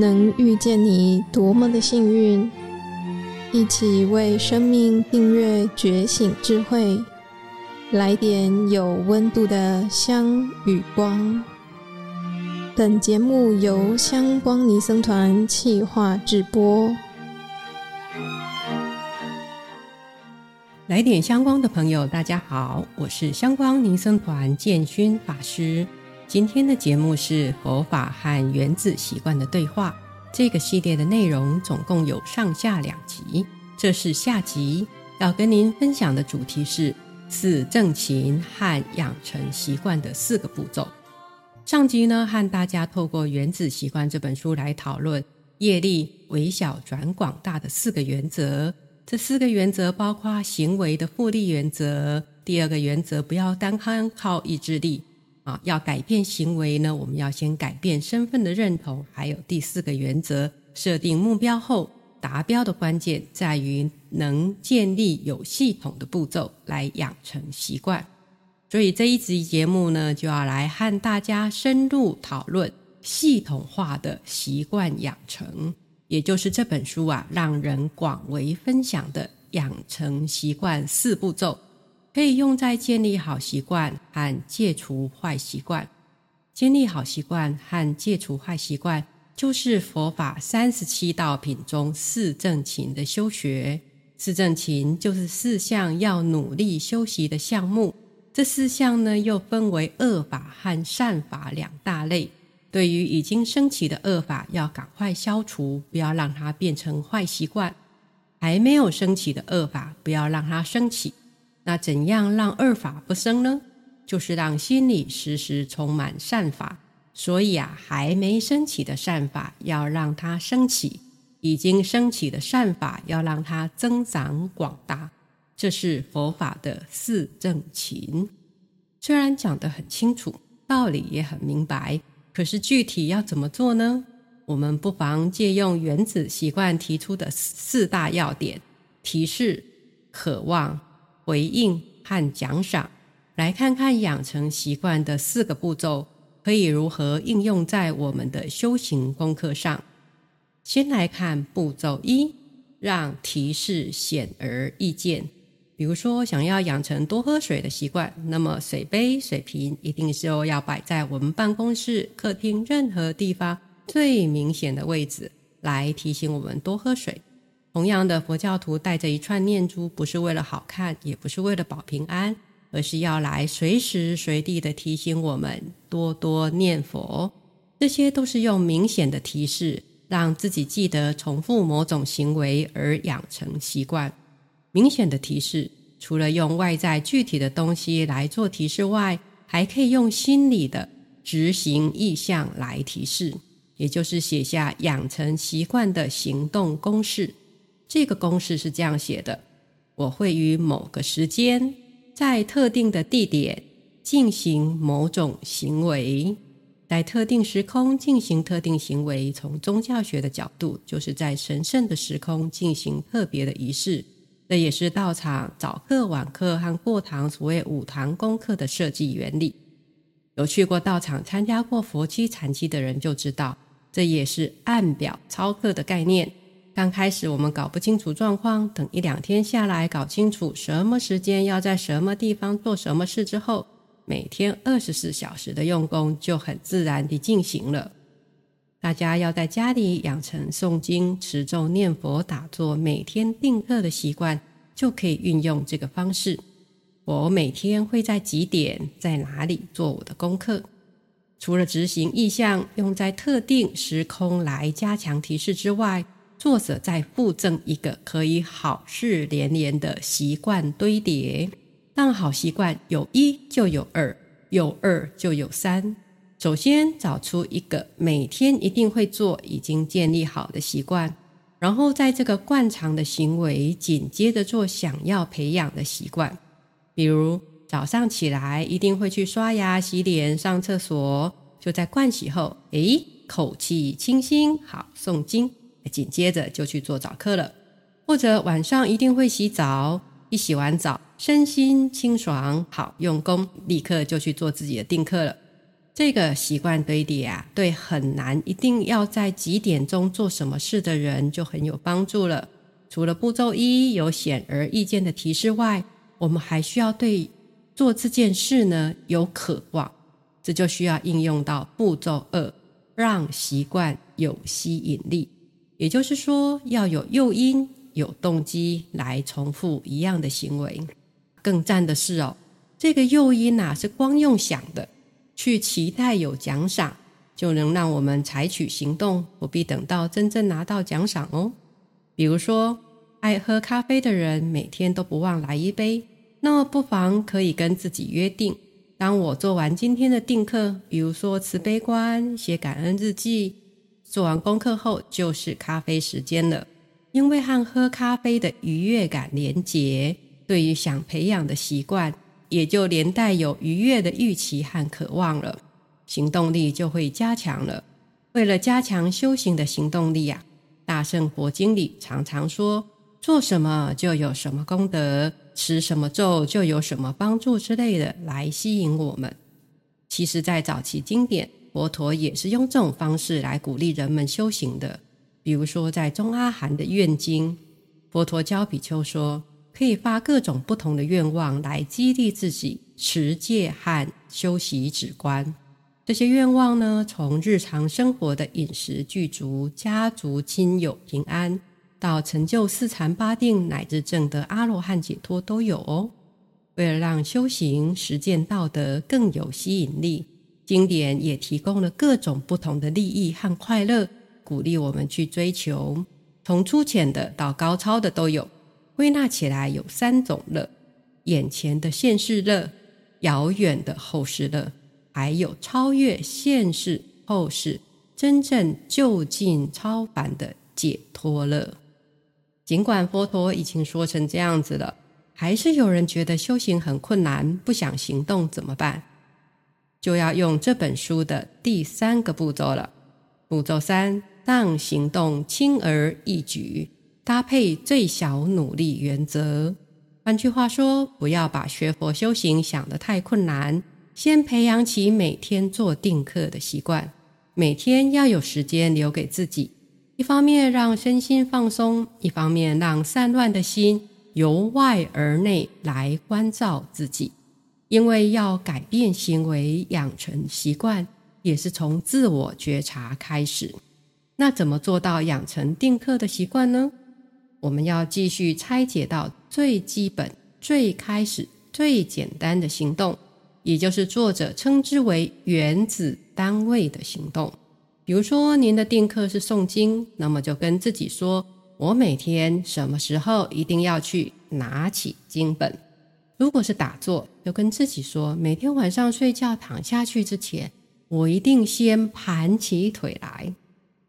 能遇见你多么的幸运！一起为生命订阅觉醒智慧，来点有温度的香与光。本节目由香光尼僧团企划制播。来点香光的朋友，大家好，我是香光尼僧团建勋法师。今天的节目是佛法和原子习惯的对话。这个系列的内容总共有上下两集，这是下集，要跟您分享的主题是四正勤和养成习惯的四个步骤。上集呢，和大家透过《原子习惯》这本书来讨论业力微小转广大的四个原则。这四个原则包括行为的复利原则，第二个原则不要单靠意志力。啊，要改变行为呢，我们要先改变身份的认同。还有第四个原则，设定目标后，达标的关键在于能建立有系统的步骤来养成习惯。所以这一集节目呢，就要来和大家深入讨论系统化的习惯养成，也就是这本书啊，让人广为分享的养成习惯四步骤。可以用在建立好习惯和戒除坏习惯。建立好习惯和戒除坏习惯，就是佛法三十七道品中四正勤的修学。四正勤就是四项要努力修习的项目。这四项呢，又分为恶法和善法两大类。对于已经升起的恶法，要赶快消除，不要让它变成坏习惯；还没有升起的恶法，不要让它升起。那怎样让二法不生呢？就是让心里时时充满善法。所以啊，还没升起的善法要让它升起；已经升起的善法要让它增长广大。这是佛法的四正勤。虽然讲得很清楚，道理也很明白，可是具体要怎么做呢？我们不妨借用原子习惯提出的四大要点：提示、渴望。回应和奖赏，来看看养成习惯的四个步骤可以如何应用在我们的修行功课上。先来看步骤一，让提示显而易见。比如说，想要养成多喝水的习惯，那么水杯、水瓶一定是要摆在我们办公室、客厅任何地方最明显的位置，来提醒我们多喝水。同样的，佛教徒带着一串念珠，不是为了好看，也不是为了保平安，而是要来随时随地的提醒我们多多念佛。这些都是用明显的提示，让自己记得重复某种行为而养成习惯。明显的提示，除了用外在具体的东西来做提示外，还可以用心理的执行意向来提示，也就是写下养成习惯的行动公式。这个公式是这样写的：我会于某个时间，在特定的地点进行某种行为，在特定时空进行特定行为。从宗教学的角度，就是在神圣的时空进行特别的仪式。这也是道场早课、晚课和过堂所谓五堂功课的设计原理。有去过道场、参加过佛七禅七的人就知道，这也是按表操课的概念。刚开始我们搞不清楚状况，等一两天下来搞清楚什么时间要在什么地方做什么事之后，每天二十四小时的用功就很自然地进行了。大家要在家里养成诵经、持咒、念佛、打坐、每天定课的习惯，就可以运用这个方式。我每天会在几点在哪里做我的功课？除了执行意向用在特定时空来加强提示之外，作者再附赠一个可以好事连连的习惯堆叠，让好习惯有一就有二，有二就有三。首先找出一个每天一定会做、已经建立好的习惯，然后在这个惯常的行为紧接着做想要培养的习惯，比如早上起来一定会去刷牙、洗脸、上厕所，就在盥洗后，诶，口气清新，好诵经。紧接着就去做早课了，或者晚上一定会洗澡，一洗完澡身心清爽，好用功，立刻就去做自己的定课了。这个习惯堆叠啊，对很难一定要在几点钟做什么事的人就很有帮助了。除了步骤一有显而易见的提示外，我们还需要对做这件事呢有渴望，这就需要应用到步骤二，让习惯有吸引力。也就是说，要有诱因、有动机来重复一样的行为。更赞的是哦，这个诱因呐、啊、是光用想的，去期待有奖赏，就能让我们采取行动，不必等到真正拿到奖赏哦。比如说，爱喝咖啡的人每天都不忘来一杯，那么不妨可以跟自己约定：当我做完今天的定课，比如说慈悲观、写感恩日记，做完功课后就是咖啡时间了。因为和喝咖啡的愉悦感连结，对于想培养的习惯，也就连带有愉悦的预期和渴望了，行动力就会加强了。为了加强修行的行动力啊。大圣佛经里常常说：“做什么就有什么功德，持什么咒就有什么帮助”之类的，来吸引我们。其实，在早期经典，佛陀也是用这种方式来鼓励人们修行的。比如说，在中阿含的愿经，佛陀教比丘说，可以发各种不同的愿望来激励自己持戒和修习止观。这些愿望呢，从日常生活的饮食具足、家族亲友平安，到成就四禅八定，乃至证得阿罗汉解脱都有哦。为了让修行实践道德更有吸引力，经典也提供了各种不同的利益和快乐，鼓励我们去追求。从粗浅的到高超的都有。归纳起来有三种乐：眼前的现世乐，遥远的后世乐。还有超越现世后世、真正就近超凡的解脱乐。尽管佛陀已经说成这样子了，还是有人觉得修行很困难，不想行动怎么办？就要用这本书的第三个步骤了。步骤三，让行动轻而易举，搭配最小努力原则。换句话说，不要把学佛修行想得太困难。先培养起每天做定课的习惯，每天要有时间留给自己，一方面让身心放松，一方面让散乱的心由外而内来关照自己。因为要改变行为、养成习惯，也是从自我觉察开始。那怎么做到养成定课的习惯呢？我们要继续拆解到最基本、最开始、最简单的行动。也就是作者称之为原子单位的行动。比如说，您的定课是诵经，那么就跟自己说：“我每天什么时候一定要去拿起经本。”如果是打坐，就跟自己说：“每天晚上睡觉躺下去之前，我一定先盘起腿来。”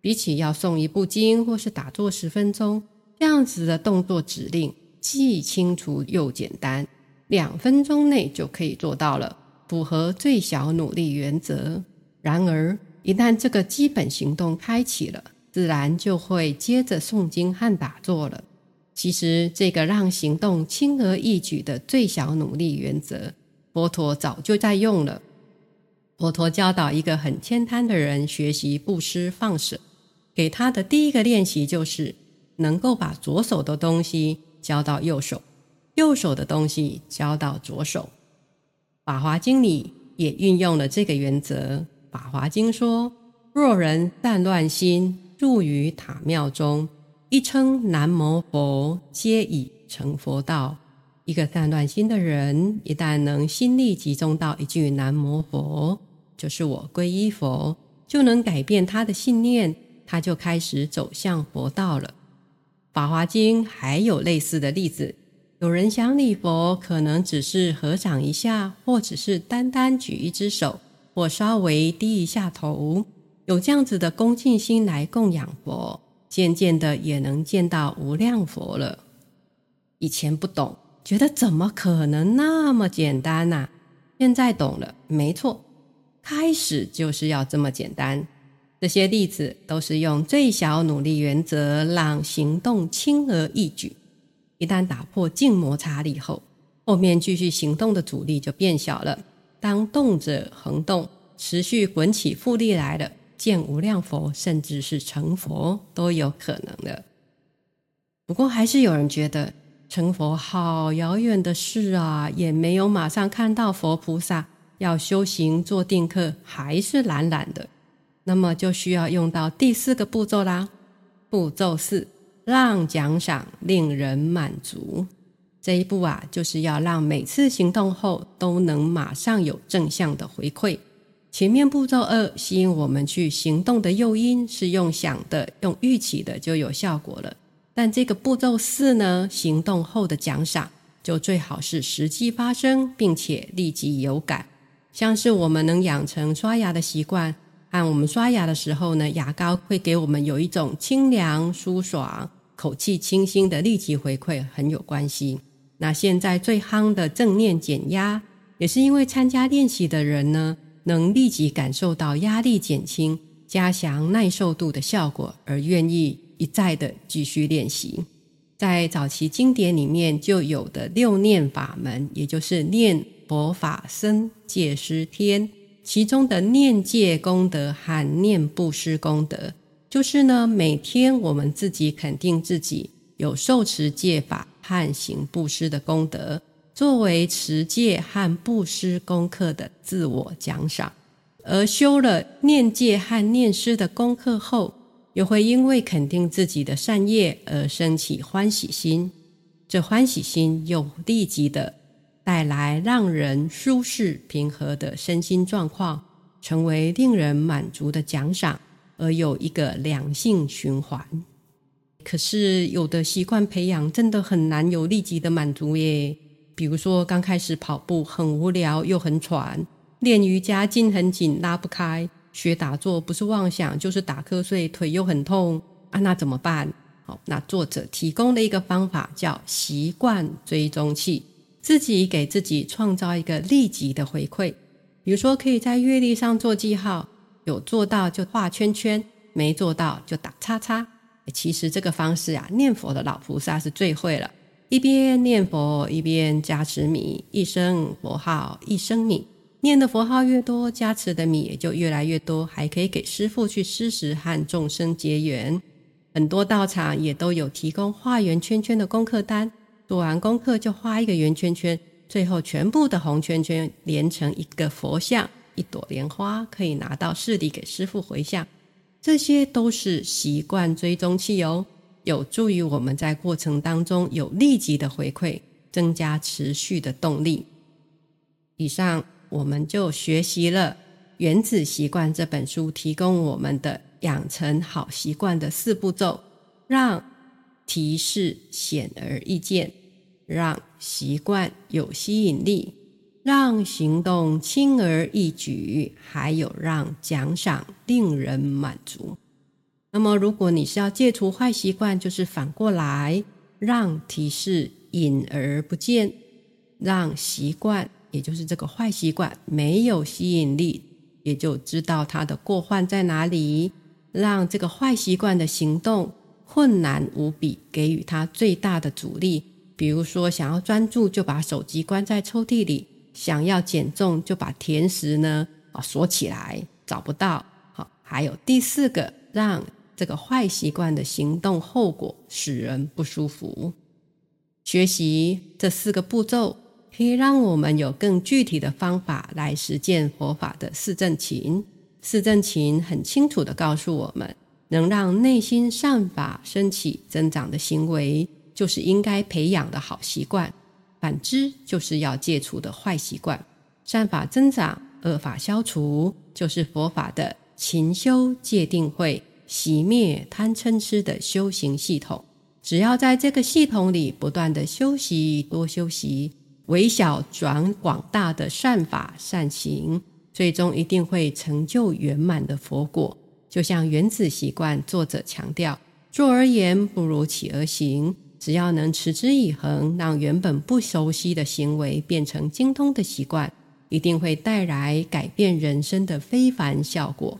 比起要诵一部经或是打坐十分钟，这样子的动作指令既清楚又简单，两分钟内就可以做到了。符合最小努力原则。然而，一旦这个基本行动开启了，自然就会接着诵经和打坐了。其实，这个让行动轻而易举的最小努力原则，佛陀早就在用了。佛陀教导一个很慳贪的人学习布施放舍，给他的第一个练习就是能够把左手的东西交到右手，右手的东西交到左手。《法华经》里也运用了这个原则。《法华经》说：“若人散乱心入于塔庙中，一称南无佛，皆已成佛道。”一个散乱心的人，一旦能心力集中到一句“南无佛”，就是我皈依佛，就能改变他的信念，他就开始走向佛道了。《法华经》还有类似的例子。有人想礼佛，可能只是合掌一下，或只是单单举一只手，或稍微低一下头，有这样子的恭敬心来供养佛，渐渐的也能见到无量佛了。以前不懂，觉得怎么可能那么简单呐？现在懂了，没错，开始就是要这么简单。这些例子都是用最小努力原则，让行动轻而易举。一旦打破静摩擦力后，后面继续行动的阻力就变小了。当动者恒动，持续滚起复利来了，见无量佛，甚至是成佛都有可能的。不过，还是有人觉得成佛好遥远的事啊，也没有马上看到佛菩萨，要修行做定课还是懒懒的。那么就需要用到第四个步骤啦。步骤四，让奖赏令人满足。这一步啊，就是要让每次行动后都能马上有正向的回馈。前面步骤二吸引我们去行动的诱因是用想的、用预期的就有效果了。但这个步骤四呢，行动后的奖赏就最好是实际发生，并且立即有感。像是我们能养成刷牙的习惯，按我们刷牙的时候呢，牙膏会给我们有一种清凉、舒爽、口气清新的立即回馈，很有关系。那现在最夯的正念减压，也是因为参加练习的人呢，能立即感受到压力减轻、加强耐受度的效果，而愿意。一再的继续练习，在早期经典里面就有的六念法门，也就是念佛法僧戒施天，其中的念戒功德和念布施功德，就是呢每天我们自己肯定自己有受持戒法和行布施的功德，作为持戒和布施功课的自我奖赏，而修了念戒和念施的功课后。又会因为肯定自己的善业而升起欢喜心，这欢喜心又立即的带来让人舒适平和的身心状况，成为令人满足的奖赏，而有一个良性循环。可是有的习惯培养真的很难有立即的满足耶，比如说刚开始跑步很无聊又很喘，练瑜伽筋很紧拉不开。学打坐不是妄想，就是打瞌睡，腿又很痛啊，那怎么办？好，那作者提供的一个方法叫习惯追踪器，自己给自己创造一个立即的回馈。比如说，可以在月历上做记号，有做到就画圈圈，没做到就打叉叉。其实这个方式啊，念佛的老菩萨是最会了，一边念佛一边加持米，一声佛号一声米。念的佛号越多，加持的米也就越来越多，还可以给师父去施食和众生结缘。很多道场也都有提供画圆圈圈的功课单，做完功课就画一个圆圈圈，最后全部的红圈圈连成一个佛像，一朵莲花可以拿到寺里给师父回向。这些都是习惯追踪器哦，有助于我们在过程当中有立即的回馈，增加持续的动力。以上。我们就学习了《原子习惯》这本书提供我们的养成好习惯的四步骤：让提示显而易见，让习惯有吸引力，让行动轻而易举，还有让奖赏令人满足。那么，如果你是要戒除坏习惯，就是反过来，让提示隐而不见，让习惯。也就是这个坏习惯没有吸引力，也就知道它的过患在哪里，让这个坏习惯的行动困难无比，给予它最大的阻力。比如说，想要专注就把手机关在抽屉里，想要减重就把甜食呢啊锁起来，找不到。好，还有第四个，让这个坏习惯的行动后果使人不舒服。学习这四个步骤。可以让我们有更具体的方法来实践佛法的四正勤。四正勤很清楚地告诉我们，能让内心善法升起增长的行为，就是应该培养的好习惯；反之，就是要戒除的坏习惯。善法增长，恶法消除，就是佛法的勤修戒定慧、息灭贪嗔痴的修行系统。只要在这个系统里不断地修习，多修习。微小转广大的善法善行，最终一定会成就圆满的佛果。就像原子习惯作者强调：坐而言不如起而行。只要能持之以恒，让原本不熟悉的行为变成精通的习惯，一定会带来改变人生的非凡效果。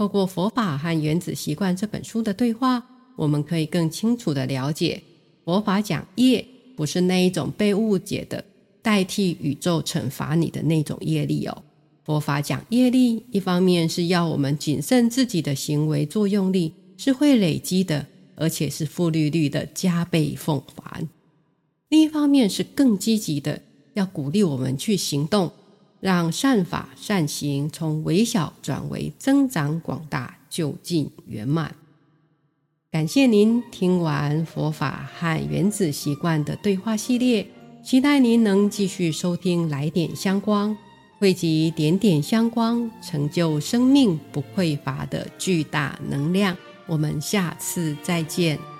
透过佛法和原子习惯这本书的对话，我们可以更清楚地了解佛法讲业。不是那一种被误解的代替宇宙惩罚你的那种业力哦。佛法讲业力，一方面是要我们谨慎自己的行为作用力是会累积的，而且是复利率的加倍奉还；另一方面是更积极的，要鼓励我们去行动，让善法善行从微小转为增长广大，究竟圆满。感谢您听完佛法和原子习惯的对话系列，期待您能继续收听来点香光。汇集点点香光，成就生命不匮乏的巨大能量。我们下次再见。